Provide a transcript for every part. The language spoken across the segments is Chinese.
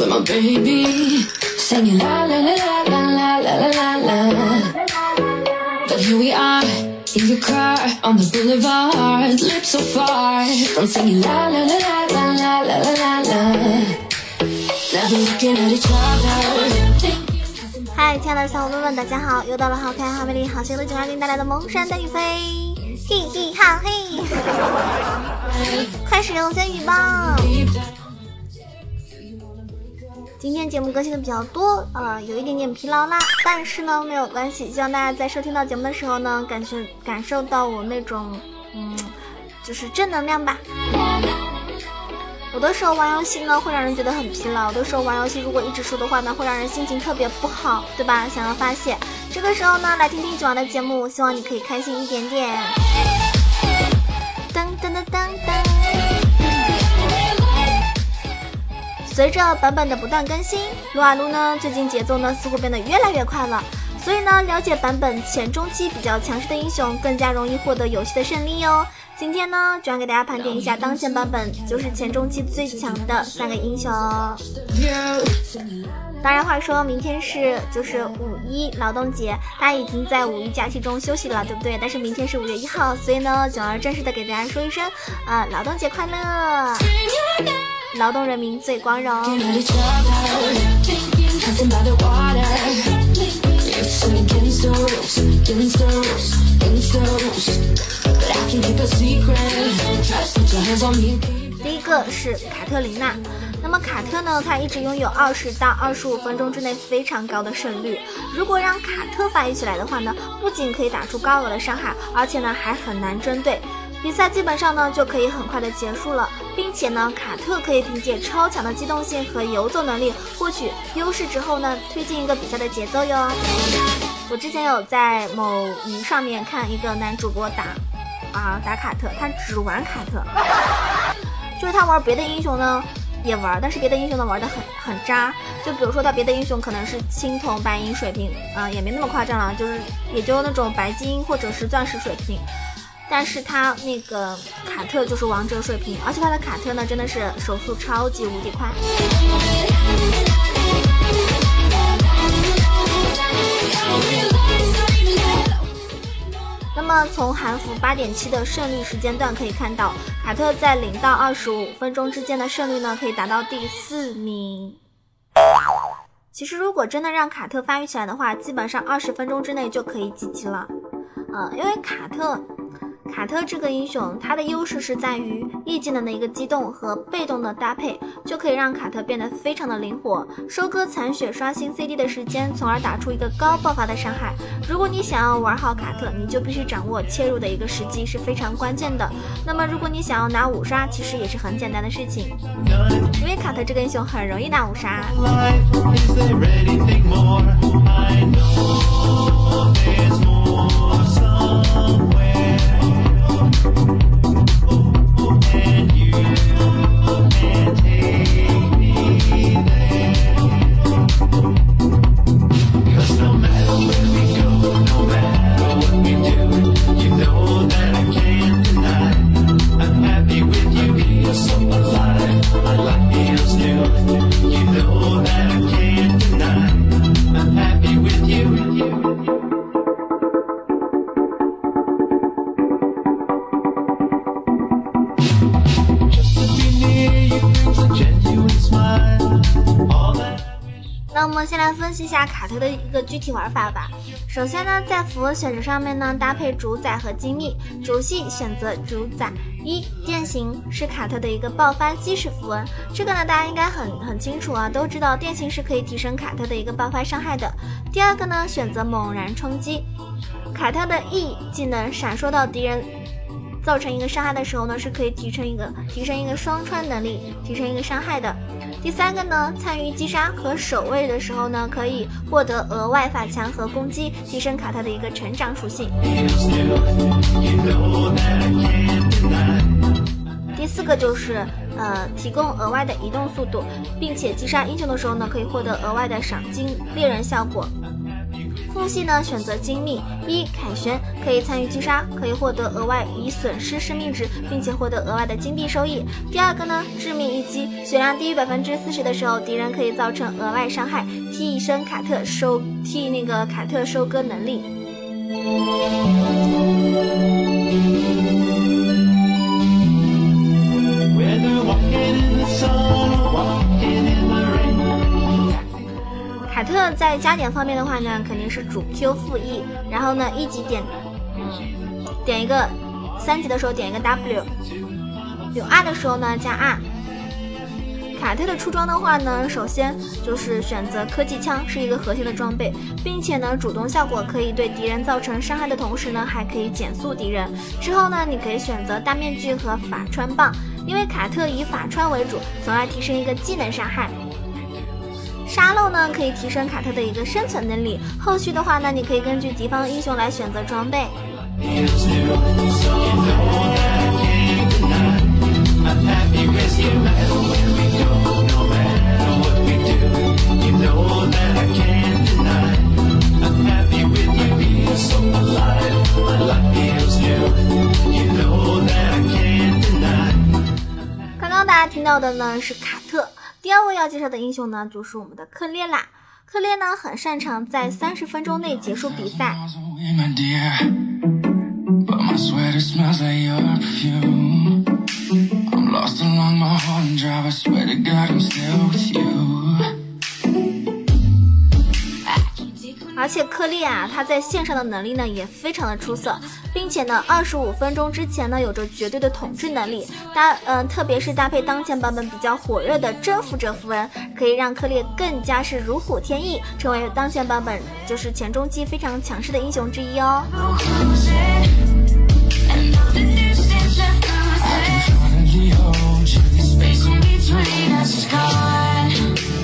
with my baby, singing la la la la la la la la la la. But here we are in your car on the boulevard, lips so far from singing la la la la la la la la la la. Never looking at each other. 嗨，亲爱的小伙伴们，大家好！又到了好可爱、好美丽、好邪恶的九二零带来的萌山的雨飞，嘿嘿哈嘿！快使用仙语吧！今天节目更新的比较多，呃，有一点点疲劳啦，但是呢没有关系，希望大家在收听到节目的时候呢，感觉感受到我那种，嗯，就是正能量吧。有的时候玩游戏呢，会让人觉得很疲劳；有的时候玩游戏如果一直输的话呢，会让人心情特别不好，对吧？想要发泄，这个时候呢，来听听九儿的节目，希望你可以开心一点点。噔噔噔噔噔。随着版本的不断更新，撸啊撸呢最近节奏呢似乎变得越来越快了，所以呢，了解版本前中期比较强势的英雄，更加容易获得游戏的胜利哦。今天呢，主要给大家盘点一下当前版本就是前中期最强的三个英雄。当然，话说明天是就是五一劳动节，大家已经在五一假期中休息了，对不对？但是明天是五月一号，所以呢，九儿正式的给大家说一声啊，劳动节快乐！劳动人民最光荣。第一个是卡特琳娜那么卡特呢他一直拥有二十到二十五分钟之内非常高的胜率。如果让卡特发育起来的话呢不仅可以打出高额的伤害而且呢还很难针对。比赛基本上呢就可以很快的结束了，并且呢，卡特可以凭借超强的机动性和游走能力获取优势之后呢，推进一个比赛的节奏哟。我之前有在某鱼上面看一个男主播打啊打卡特，他只玩卡特。就是他玩别的英雄呢也玩，但是别的英雄呢玩的很很渣。就比如说他别的英雄可能是青铜、白银水平啊、也没那么夸张了，就是也就那种白金或者是钻石水平。但是他那个卡特就是王者水平，而且他的卡特呢真的是手速超级无敌快。那么从韩服八点七的胜率时间段可以看到，卡特在零到二十五分钟之间的胜率呢可以达到第四名。其实如果真的让卡特发育起来的话，基本上二十分钟之内就可以晋级了。呃，因为卡特，卡特这个英雄，他的优势是在于 E 技能的一个机动和被动的搭配，就可以让卡特变得非常的灵活，收割残血刷新 CD 的时间，从而打出一个高爆发的伤害。如果你想要玩好卡特，你就必须掌握切入的一个时机是非常关键的。那么如果你想要拿五杀，其实也是很简单的事情，因为卡特这个英雄很容易拿五杀。下卡特的一个具体玩法吧。首先呢，在符文选择上面呢，搭配主宰和精密。主系选择主宰。一电刑是卡特的一个爆发基石符文，这个呢大家应该很很清楚啊，都知道电刑是可以提升卡特的一个爆发伤害的。第二个呢，选择猛然冲击。卡特的 E 技能闪烁到敌人造成一个伤害的时候呢，是可以提升一个提升一个双穿能力，提升一个伤害的。第三个呢，参与击杀和守卫的时候呢，可以获得额外法强和攻击，提升卡特的一个成长属性。第四个就是呃，提供额外的移动速度，并且击杀英雄的时候呢，可以获得额外的赏金猎人效果。副系呢选择精密，一凯旋可以参与击杀，可以获得额外已损失生命值，并且获得额外的金币收益。第二个呢致命一击，血量低于百分之四十的时候，敌人可以造成额外伤害，替身卡特收替那个卡特收割能力。在加点方面的话呢，肯定是主 Q 负 E，然后呢一级点，嗯，点一个，三级的时候点一个 W，有 R 的时候呢加 R。卡特的出装的话呢，首先就是选择科技枪，是一个核心的装备，并且呢，主动效果可以对敌人造成伤害的同时呢，还可以减速敌人。之后呢，你可以选择大面具和法穿棒，因为卡特以法穿为主，从而提升一个技能伤害。沙漏呢可以提升卡特的一个生存能力。后续的话呢，你可以根据敌方英雄来选择装备。刚刚大家听到的呢是卡特，第二位要介绍的英雄呢就是我们的克烈啦。克烈呢很擅长在三十分钟内结束比赛，而且克烈啊，他在线上的能力呢也非常的出色，并且呢，二十五分钟之前呢有着绝对的统治能力。搭嗯、特别是搭配当前版本比较火热的征服者符文，可以让克烈更加是如虎添翼，成为当前版本就是前中期非常强势的英雄之一哦。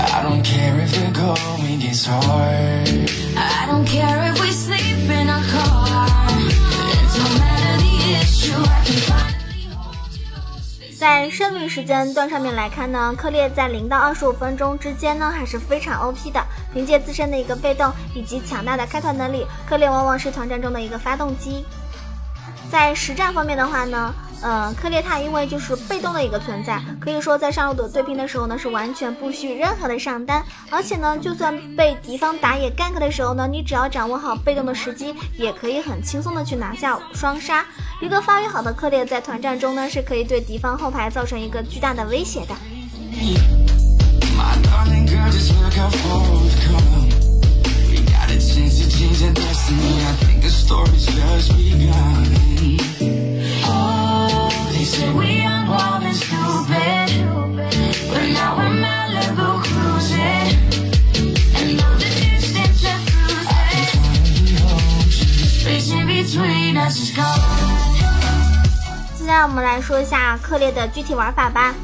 I don't care if the going gets hard. Don't care if we sleep in a car. It don't matter the issue. I can finally hold you. 在胜率时间段上面来看呢，克烈在零到二十五分钟之间呢还是非常 OP 的。凭借自身的一个被动以及强大的开团能力，克烈往往是团战中的一个发动机。在实战方面的话呢，嗯，克烈他因为就是被动的一个存在，可以说在上路的对拼的时候呢，是完全不需任何的上单，而且呢，就算被敌方打野 gank 的时候呢，你只要掌握好被动的时机，也可以很轻松的去拿下双杀。一个发育好的克烈在团战中呢，是可以对敌方后排造成一个巨大的威胁的。克烈的具体玩法吧。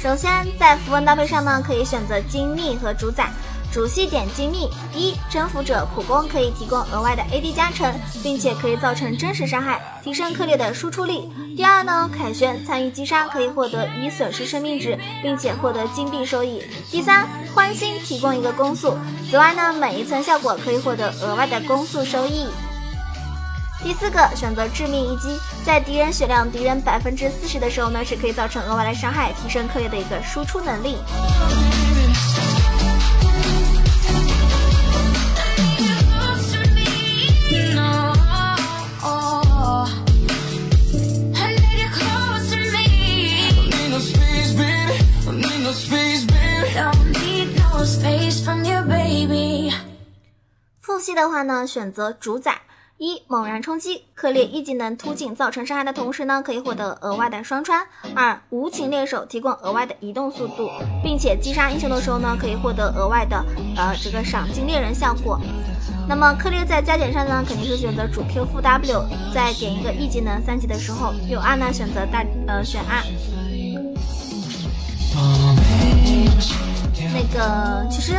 首先，在符文搭配上呢，可以选择精密和主宰。主系点精密，一征服者普攻可以提供额外的 AD 加成，并且可以造成真实伤害，提升克烈的输出力。第二呢，凯旋参与击杀可以获得已损失生命值，并且获得金币收益。第三，欢心提供一个攻速，此外呢，每一层效果可以获得额外的攻速收益。第四个选择致命一击，在敌人血量敌人百分之四十的时候呢，是可以造成额外的伤害，提升克烈的一个输出能力。复系的话呢，选择主宰。一猛然冲击，克烈一技能突进造成伤害的同时呢，可以获得额外的双穿。二无情猎手提供额外的移动速度，并且击杀英雄的时候呢，可以获得额外的呃这个赏金猎人效果。那么克烈在加点上呢，肯定是选择主 Q 负 W，再点一个 E 技能三级的时候，有 R 呢选择大呃选 R。那个其实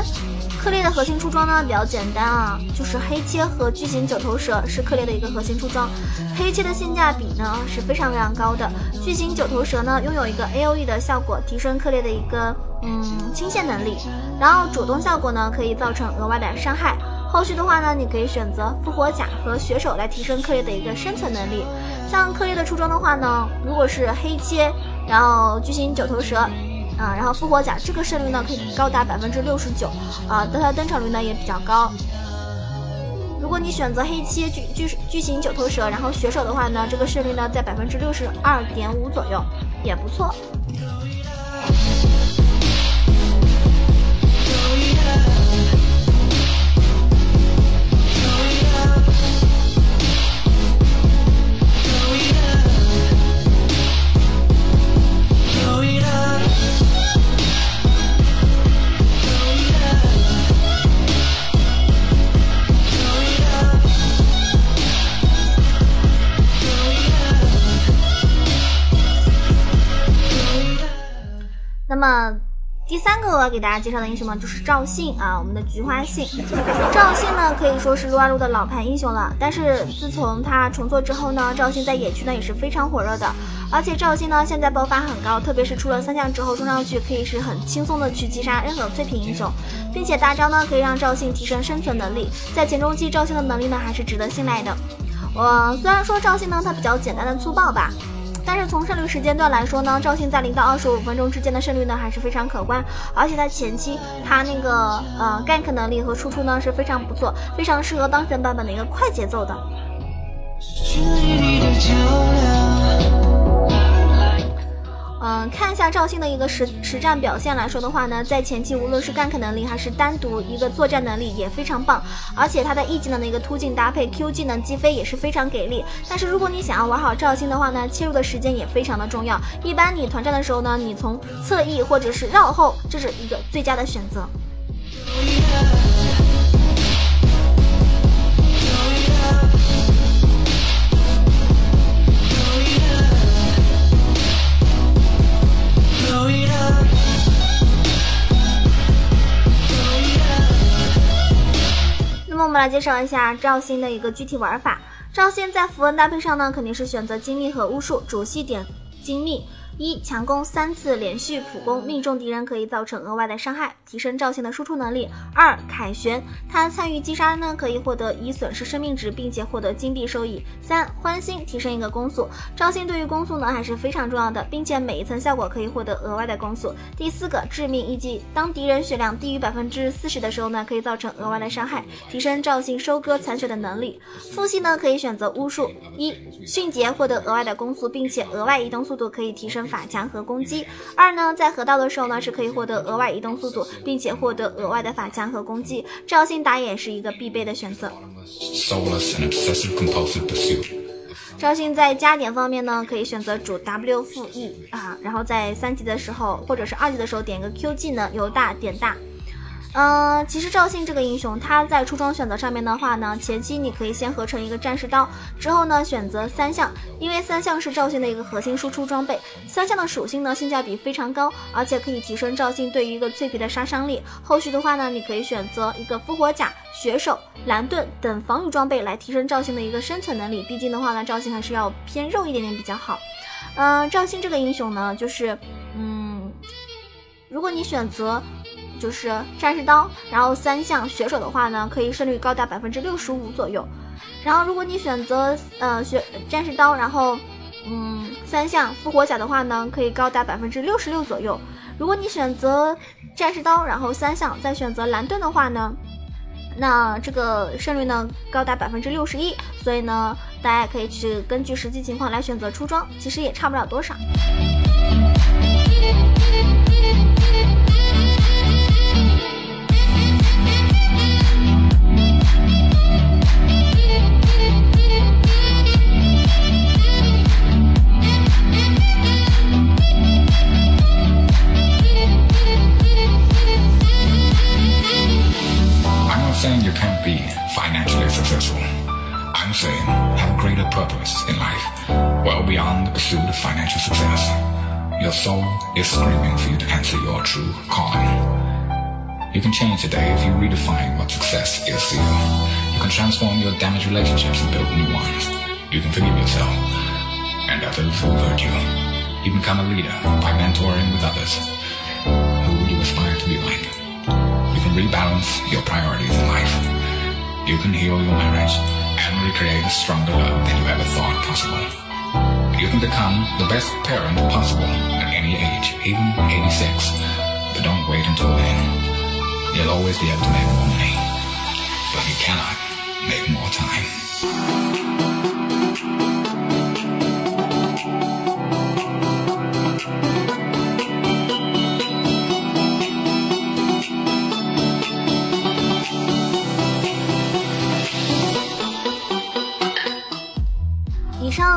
克烈的核心出装呢比较简单啊，就是黑切和巨型九头蛇是克烈的一个核心出装。黑切的性价比呢是非常非常高的，巨型九头蛇呢拥有一个 A O E 的效果，提升克烈的一个嗯清线能力，然后主动效果呢可以造成额外的伤害。后续的话呢，你可以选择复活甲和血手来提升克烈的一个生存能力。像克烈的出装的话呢，如果是黑切，然后巨型九头蛇，啊，然后复活甲这个胜率呢可以高达百分之六十九，啊，但它登场率呢也比较高。如果你选择黑切巨巨巨型九头蛇，然后血手的话呢，这个胜率呢在百分之六十二点五左右，也不错。第三个我要给大家介绍的英雄呢，就是赵信啊，我们的菊花信。赵信呢可以说是撸啊撸的老牌英雄了，但是自从他重做之后呢，赵信在野区呢也是非常火热的。而且赵信呢现在爆发很高，特别是出了三项之后，冲上去可以是很轻松的去击杀任何脆皮英雄，并且大招呢可以让赵信提升生存能力。在前中期，赵信的能力呢还是值得信赖的。我虽然说赵信呢它比较简单的粗暴吧。但是从胜率时间段来说呢，赵信在零到二十五分钟之间的胜率呢还是非常可观，而且在前期他那个呃 gank 能力和输出呢是非常不错，非常适合当前版本的一个快节奏的。嗯，看一下赵信的一个实实战表现来说的话呢，在前期无论是 gank 能力还是单独一个作战能力也非常棒，而且他的 E 技能的一个突进搭配 Q 技能击飞也是非常给力。但是如果你想要玩好赵信的话呢，切入的时间也非常的重要。一般你团战的时候呢，你从侧翼或者是绕后，这是一个最佳的选择。那么我们来介绍一下赵信的一个具体玩法。赵信在符文搭配上呢，肯定是选择精密和巫术，主系点精密。一强攻三次连续普攻，命中敌人可以造成额外的伤害，提升赵信的输出能力。二凯旋，他参与击杀呢，可以获得已损失生命值，并且获得金币收益。三欢心，提升一个攻速。赵信对于攻速呢还是非常重要的，并且每一层效果可以获得额外的攻速。第四个致命一击，当敌人血量低于百分之四十的时候呢，可以造成额外的伤害，提升赵信收割残血的能力。副系呢可以选择巫术，一迅捷获得额外的攻速，并且额外移动速度可以提升。法强和攻击。二呢，在河道的时候呢，是可以获得额外移动速度，并且获得额外的法强和攻击。赵信打野是一个必备的选择。赵信在加点方面呢，可以选择主 W 负 E 啊，然后在三级的时候或者是二级的时候点个 Q 技能，由大点大。嗯，其实赵信这个英雄，他在出装选择上面的话呢，前期你可以先合成一个战士刀，之后呢选择三项，因为三项是赵信的一个核心输出装备，三项的属性呢性价比非常高，而且可以提升赵信对于一个脆皮的杀伤力。后续的话呢，你可以选择一个复活甲、血手、蓝盾等防御装备来提升赵信的一个生存能力。毕竟的话呢，赵信还是要偏肉一点点比较好。嗯、赵信这个英雄呢，就是嗯，如果你选择。就是战士刀，然后三项血手的话呢，可以胜率高达百分之六十五左右。然后如果你选择呃血战士刀，然后嗯三项复活甲的话呢，可以高达百分之六十六左右。如果你选择战士刀，然后三项再选择蓝盾的话呢，那这个胜率呢高达百分之六十一。所以呢，大家可以去根据实际情况来选择出装，其实也差不了多少。Pursuit of financial success. Your soul is screaming for you to answer your true calling. You can change today if you redefine what success is to you. You can transform your damaged relationships and build new ones. You can forgive yourself and others who hurt you. You can become a leader by mentoring with others. Who do you aspire to be like? You can rebalance your priorities in life. you can heal your marriage and recreate a stronger love than you ever thought possible. You can become the best parent possible at any age, even 86. But don't wait until then. You'll always be able to make more money, but you cannot make more time.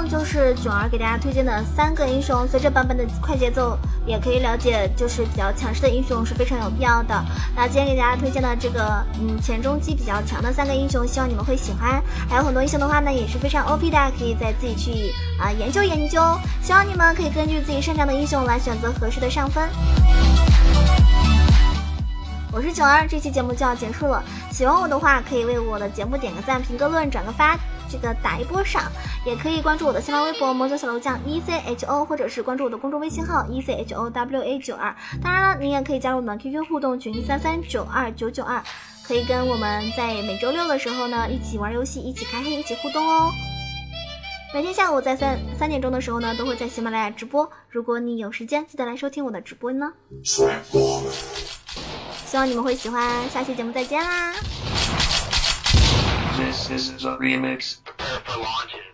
就是囧儿给大家推荐的三个英雄。随着版本的快节奏，也可以了解，就是比较强势的英雄是非常有必要的。那今天给大家推荐的这个，嗯，前中期比较强的三个英雄，希望你们会喜欢。还有很多英雄的话呢，也是非常 OP 的，可以再自己去啊、研究研究。希望你们可以根据自己擅长的英雄来选择合适的上分。我是囧儿，这期节目就要结束了。喜欢我的话，可以为我的节目点个赞、评个论、转个发，这个打一波赏。也可以关注我的新浪微博“魔九小楼酱 E C H O”，或者是关注我的公众微信号 “E C H O W A 九二”。当然了，你也可以加入我们 QQ 互动群三三九二九九二，可以跟我们在每周六的时候呢一起玩游戏、一起开黑、一起互动哦。每天下午在三三点钟的时候呢，都会在喜马拉雅直播。如果你有时间，记得来收听我的直播呢。希望你们会喜欢，下期节目再见啦！This is a Remix. Prepare for launches.